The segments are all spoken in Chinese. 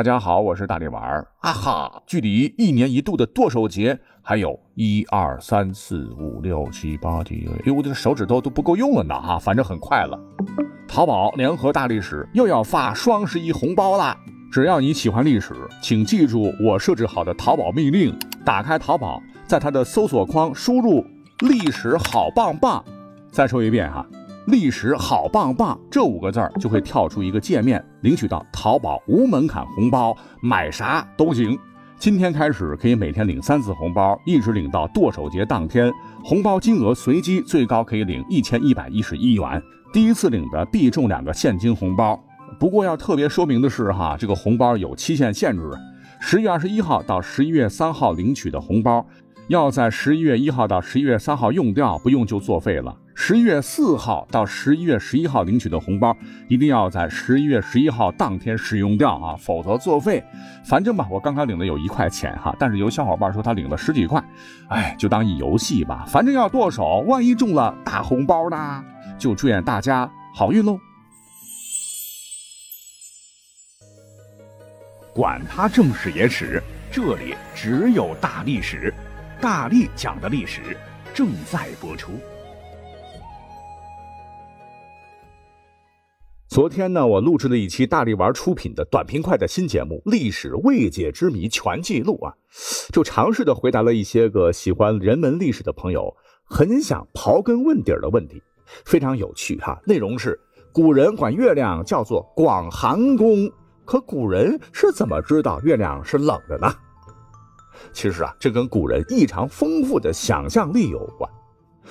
大家好，我是大力丸儿。啊哈，距离一年一度的剁手节还有一二三四五六七八九，哎，我的手指头都不够用了呢哈，反正很快了。淘宝联合大历史又要发双十一红包啦！只要你喜欢历史，请记住我设置好的淘宝命令：打开淘宝，在它的搜索框输入“历史好棒棒”。再说一遍哈，“历史好棒棒”这五个字儿就会跳出一个界面，领取到淘宝无门槛红包，买啥都行。今天开始可以每天领三次红包，一直领到剁手节当天，红包金额随机，最高可以领一千一百一十一元。第一次领的必中两个现金红包。不过要特别说明的是，哈，这个红包有期限限制，十月二十一号到十一月三号领取的红包，要在十一月一号到十一月三号用掉，不用就作废了。十一月四号到十一月十一号领取的红包，一定要在十一月十一号当天使用掉啊，否则作废。反正吧，我刚刚领的有一块钱哈，但是有小伙伴说他领了十几块，哎，就当一游戏吧，反正要剁手，万一中了大红包呢，就祝愿大家好运喽。管他正史野史，这里只有大历史，大力讲的历史正在播出。昨天呢，我录制了一期大力丸出品的短平快的新节目《历史未解之谜全记录》啊，就尝试的回答了一些个喜欢人文历史的朋友很想刨根问底的问题，非常有趣哈。内容是古人管月亮叫做广寒宫。可古人是怎么知道月亮是冷的呢？其实啊，这跟古人异常丰富的想象力有关。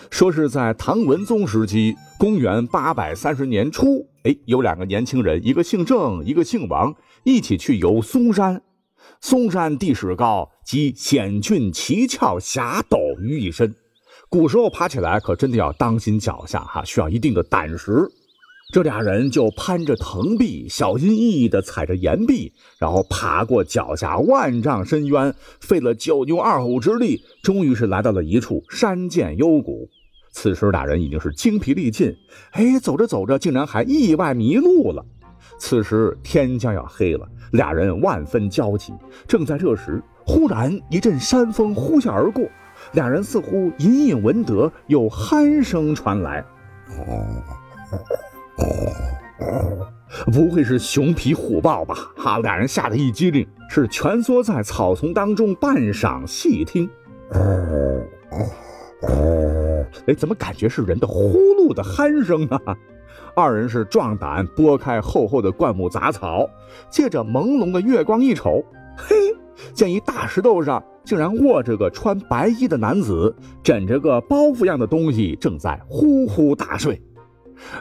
说是在唐文宗时期，公元八百三十年初，哎，有两个年轻人，一个姓郑，一个姓王，一起去游嵩山。嵩山地势高，集险峻奇峭峡陡于一身。古时候爬起来可真的要当心脚下哈，需要一定的胆识。这俩人就攀着藤壁，小心翼翼地踩着岩壁，然后爬过脚下万丈深渊，费了九牛二虎之力，终于是来到了一处山涧幽谷。此时俩人已经是精疲力尽，哎，走着走着竟然还意外迷路了。此时天将要黑了，俩人万分焦急。正在这时，忽然一阵山风呼啸而过，俩人似乎隐隐闻得有鼾声传来。不会是熊皮虎豹吧？哈！俩人吓得一激灵，是蜷缩在草丛当中半晌细听。哎，怎么感觉是人的呼噜的鼾声呢？二人是壮胆，拨开厚厚的灌木杂草，借着朦胧的月光一瞅，嘿，见一大石头上竟然卧着个穿白衣的男子，枕着个包袱样的东西，正在呼呼大睡。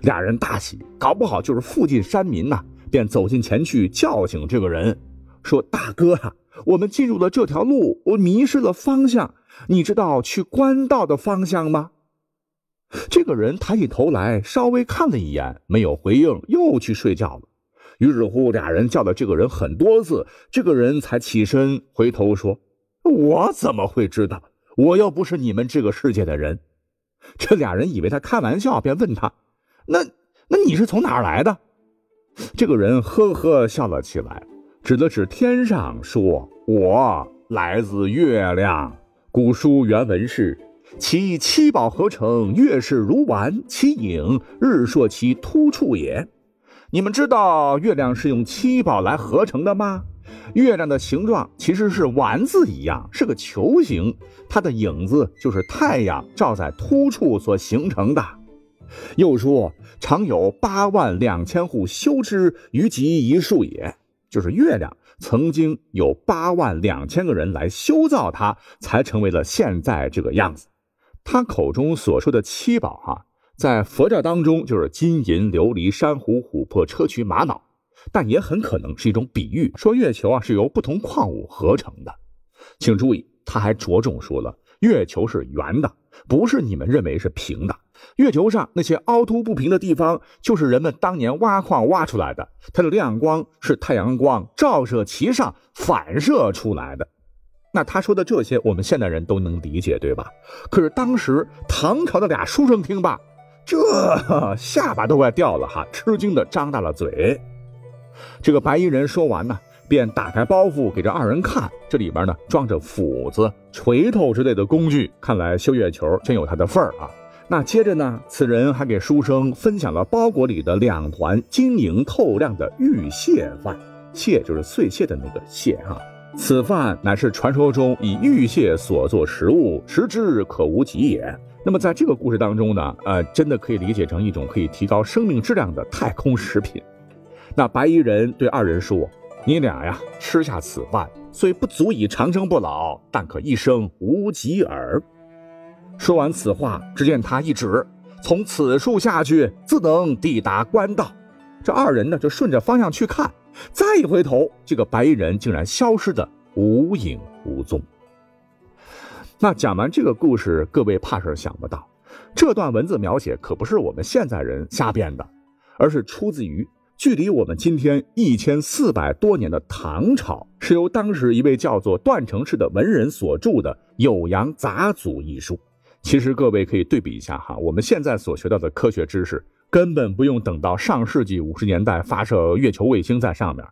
俩人大喜，搞不好就是附近山民呐，便走近前去叫醒这个人，说：“大哥啊，我们进入了这条路，我迷失了方向，你知道去官道的方向吗？”这个人抬起头来，稍微看了一眼，没有回应，又去睡觉了。于是乎，俩人叫了这个人很多次，这个人才起身回头说：“我怎么会知道？我又不是你们这个世界的人。”这俩人以为他开玩笑，便问他。那，那你是从哪儿来的？这个人呵呵笑了起来，指了指天上，说：“我来自月亮。古书原文是：其七宝合成，月是如丸，其影日烁其突处也。你们知道月亮是用七宝来合成的吗？月亮的形状其实是丸子一样，是个球形，它的影子就是太阳照在突处所形成的。”又说，常有八万两千户修之于极一树也，就是月亮曾经有八万两千个人来修造它，才成为了现在这个样子。他口中所说的七宝，哈，在佛教当中就是金银琉璃珊瑚琥珀砗磲玛瑙，但也很可能是一种比喻，说月球啊是由不同矿物合成的。请注意，他还着重说了，月球是圆的，不是你们认为是平的。月球上那些凹凸不平的地方，就是人们当年挖矿挖出来的。它的亮光是太阳光照射其上反射出来的。那他说的这些，我们现代人都能理解，对吧？可是当时唐朝的俩书生听罢，这下巴都快掉了哈，吃惊的张大了嘴。这个白衣人说完呢，便打开包袱给这二人看，这里边呢装着斧子、锤头之类的工具，看来修月球真有他的份儿啊。那接着呢，此人还给书生分享了包裹里的两团晶莹透亮的玉蟹饭，蟹就是碎蟹的那个蟹哈。此饭乃是传说中以玉蟹所做食物，食之可无极也。那么在这个故事当中呢，呃，真的可以理解成一种可以提高生命质量的太空食品。那白衣人对二人说：“你俩呀，吃下此饭，虽不足以长生不老，但可一生无疾耳。”说完此话，只见他一指，从此处下去，自能抵达官道。这二人呢，就顺着方向去看，再一回头，这个白衣人竟然消失的无影无踪。那讲完这个故事，各位怕是想不到，这段文字描写可不是我们现在人瞎编的，而是出自于距离我们今天一千四百多年的唐朝，是由当时一位叫做段成式的文人所著的《酉阳杂俎》一书。其实各位可以对比一下哈，我们现在所学到的科学知识，根本不用等到上世纪五十年代发射月球卫星在上面，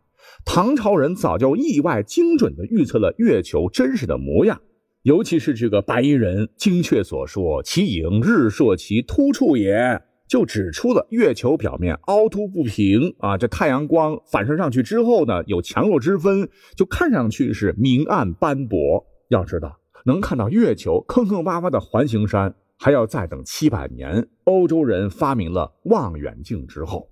唐朝人早就意外精准地预测了月球真实的模样。尤其是这个白衣人精确所说“其影日朔其突处也”，就指出了月球表面凹凸不平啊，这太阳光反射上去之后呢，有强弱之分，就看上去是明暗斑驳。要知道。能看到月球坑坑洼洼的环形山，还要再等七百年。欧洲人发明了望远镜之后，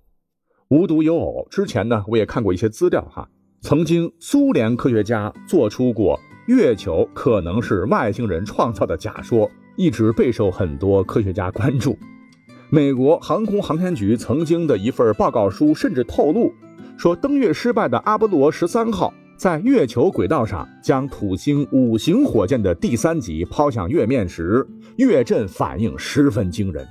无独有偶，之前呢我也看过一些资料哈，曾经苏联科学家做出过月球可能是外星人创造的假说，一直备受很多科学家关注。美国航空航天局曾经的一份报告书甚至透露，说登月失败的阿波罗十三号。在月球轨道上将土星五型火箭的第三级抛向月面时，月震反应十分惊人。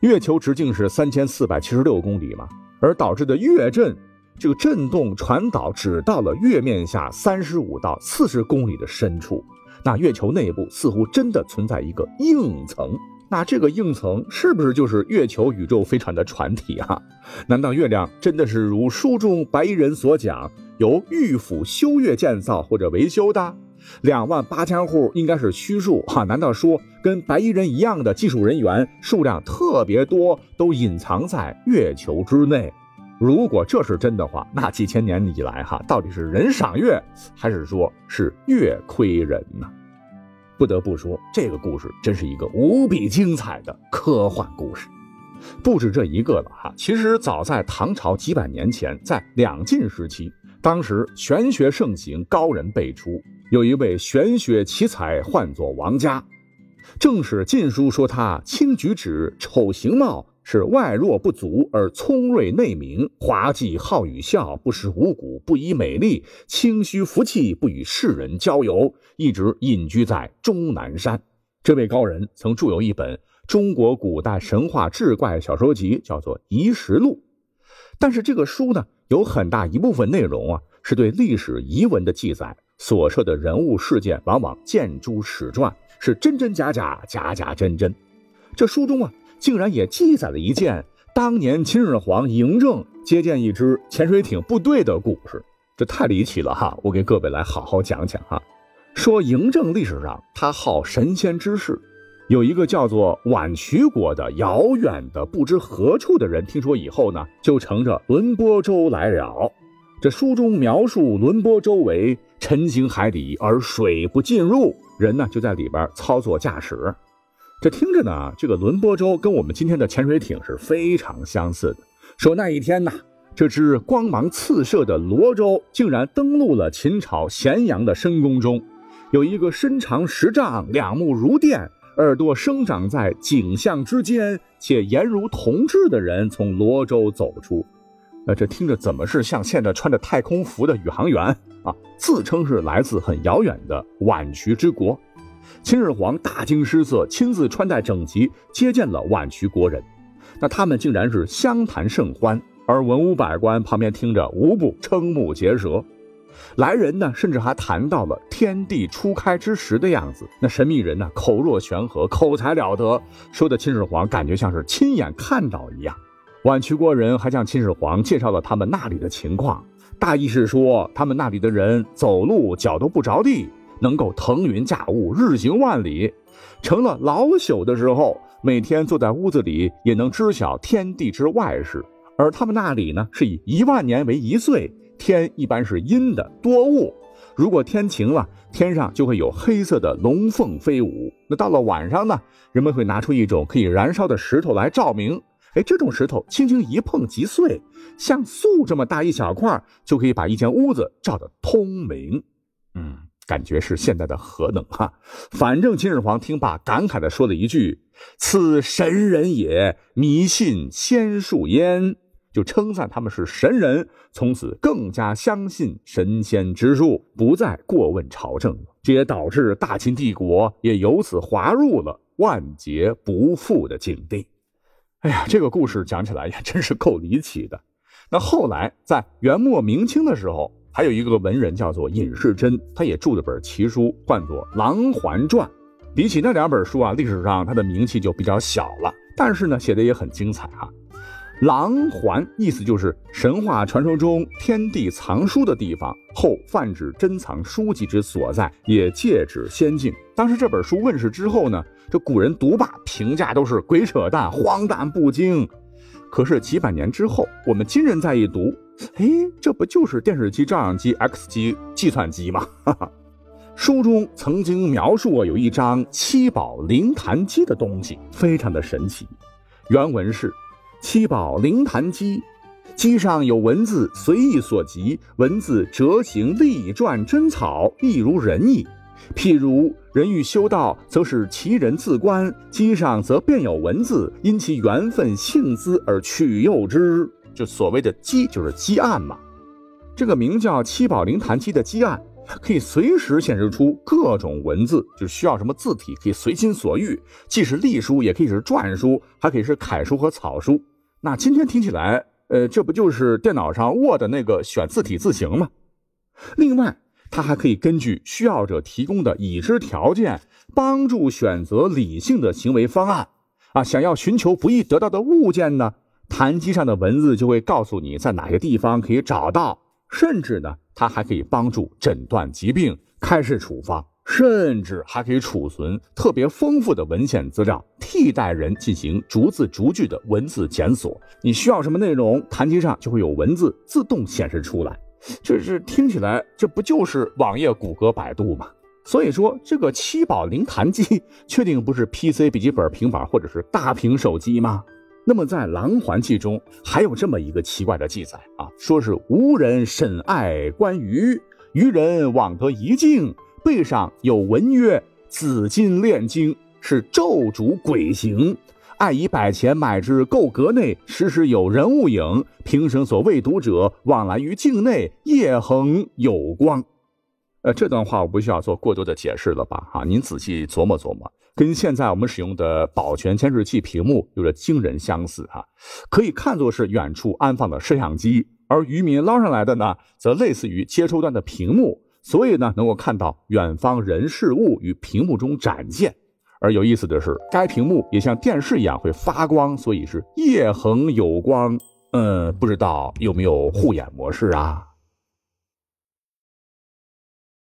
月球直径是三千四百七十六公里嘛，而导致的月震，这个震动传导只到了月面下三十五到四十公里的深处。那月球内部似乎真的存在一个硬层。那这个硬层是不是就是月球宇宙飞船的船体啊？难道月亮真的是如书中白衣人所讲？由御府修月建造或者维修的两万八千户应该是虚数哈？难道说跟白衣人一样的技术人员数量特别多，都隐藏在月球之内？如果这是真的话，那几千年以来哈，到底是人赏月，还是说是月亏人呢？不得不说，这个故事真是一个无比精彩的科幻故事。不止这一个了哈，其实早在唐朝几百年前，在两晋时期。当时玄学盛行，高人辈出。有一位玄学奇才，唤作王嘉。正史晋书说他轻举止，丑形貌，是外弱不足而聪锐内明，滑稽好语笑，不识五谷，不以美丽，清虚服气，不与世人交游，一直隐居在终南山。这位高人曾著有一本中国古代神话志怪小说集，叫做《遗实录》。但是这个书呢？有很大一部分内容啊，是对历史遗文的记载，所涉的人物事件往往见诸史传，是真真假假，假假真真。这书中啊，竟然也记载了一件当年秦始皇嬴政接见一支潜水艇部队的故事，这太离奇了哈！我给各位来好好讲讲哈。说嬴政历史上他好神仙之事。有一个叫做宛渠国的遥远的不知何处的人，听说以后呢，就乘着轮波舟来了。这书中描述轮波舟为沉行海底而水不进入，人呢就在里边操作驾驶。这听着呢，这个轮波舟跟我们今天的潜水艇是非常相似的。说那一天呢，这只光芒四射的罗舟竟然登陆了秦朝咸阳的深宫中，有一个身长十丈、两目如电。耳朵生长在颈项之间，且颜如铜制的人从罗州走出，呃，这听着怎么是像现在穿着太空服的宇航员啊？自称是来自很遥远的宛渠之国。秦始皇大惊失色，亲自穿戴整齐接见了宛渠国人。那他们竟然是相谈甚欢，而文武百官旁边听着无不瞠目结舌。来人呢，甚至还谈到了天地初开之时的样子。那神秘人呢，口若悬河，口才了得，说的秦始皇感觉像是亲眼看到一样。宛渠国人还向秦始皇介绍了他们那里的情况，大意是说他们那里的人走路脚都不着地，能够腾云驾雾，日行万里。成了老朽的时候，每天坐在屋子里也能知晓天地之外事。而他们那里呢，是以一万年为一岁，天一般是阴的，多雾。如果天晴了，天上就会有黑色的龙凤飞舞。那到了晚上呢，人们会拿出一种可以燃烧的石头来照明。哎，这种石头轻轻一碰即碎，像素这么大一小块，就可以把一间屋子照得通明。嗯。感觉是现在的核能哈，反正秦始皇听罢，感慨地说了一句：“此神人也，迷信仙术焉。”就称赞他们是神人，从此更加相信神仙之术，不再过问朝政。这也导致大秦帝国也由此滑入了万劫不复的境地。哎呀，这个故事讲起来也真是够离奇的。那后来在元末明清的时候。还有一个文人叫做尹世珍，他也著了本奇书，唤作《琅环传》。比起那两本书啊，历史上他的名气就比较小了，但是呢，写的也很精彩啊。琅环意思就是神话传说中天地藏书的地方，后泛指珍藏书籍之所在，也借指仙境。当时这本书问世之后呢，这古人读罢评价都是鬼扯淡、荒诞不经。可是几百年之后，我们今人再一读。哎，这不就是电视机、照相机、X 机、计算机吗？哈哈，书中曾经描述过有一张七宝灵坛机的东西，非常的神奇。原文是：七宝灵坛机，机上有文字，随意所及，文字折形立篆真草，亦如人意。譬如人欲修道，则使其人自观，机上则便有文字，因其缘分性资而取诱之。就所谓的机，就是机案嘛。这个名叫七宝灵坛机的机案，可以随时显示出各种文字，就需要什么字体可以随心所欲，既是隶书，也可以是篆书，还可以是楷书和草书。那今天听起来，呃，这不就是电脑上 Word 那个选字体字形吗？另外，它还可以根据需要者提供的已知条件，帮助选择理性的行为方案。啊，想要寻求不易得到的物件呢？坛机上的文字就会告诉你在哪些地方可以找到，甚至呢，它还可以帮助诊断疾病、开示处方，甚至还可以储存特别丰富的文献资料，替代人进行逐字逐句的文字检索。你需要什么内容，坛机上就会有文字自动显示出来。这是听起来，这不就是网页、谷歌、百度吗？所以说，这个七宝灵坛机确定不是 PC、笔记本、平板或者是大屏手机吗？那么在《狼环记》中还有这么一个奇怪的记载啊，说是无人甚爱观鱼，渔人枉得一境，背上有文曰：“紫金炼金，是咒主鬼形，爱以百钱买之，购阁内，时时有人物影。平生所未读者，往来于境内，夜恒有光。”呃，这段话我不需要做过多的解释了吧？哈，您仔细琢磨琢磨。跟现在我们使用的保全监视器屏幕有着惊人相似哈，可以看作是远处安放的摄像机，而渔民捞上来的呢，则类似于接收端的屏幕，所以呢能够看到远方人事物与屏幕中展现。而有意思的是，该屏幕也像电视一样会发光，所以是夜恒有光。嗯，不知道有没有护眼模式啊？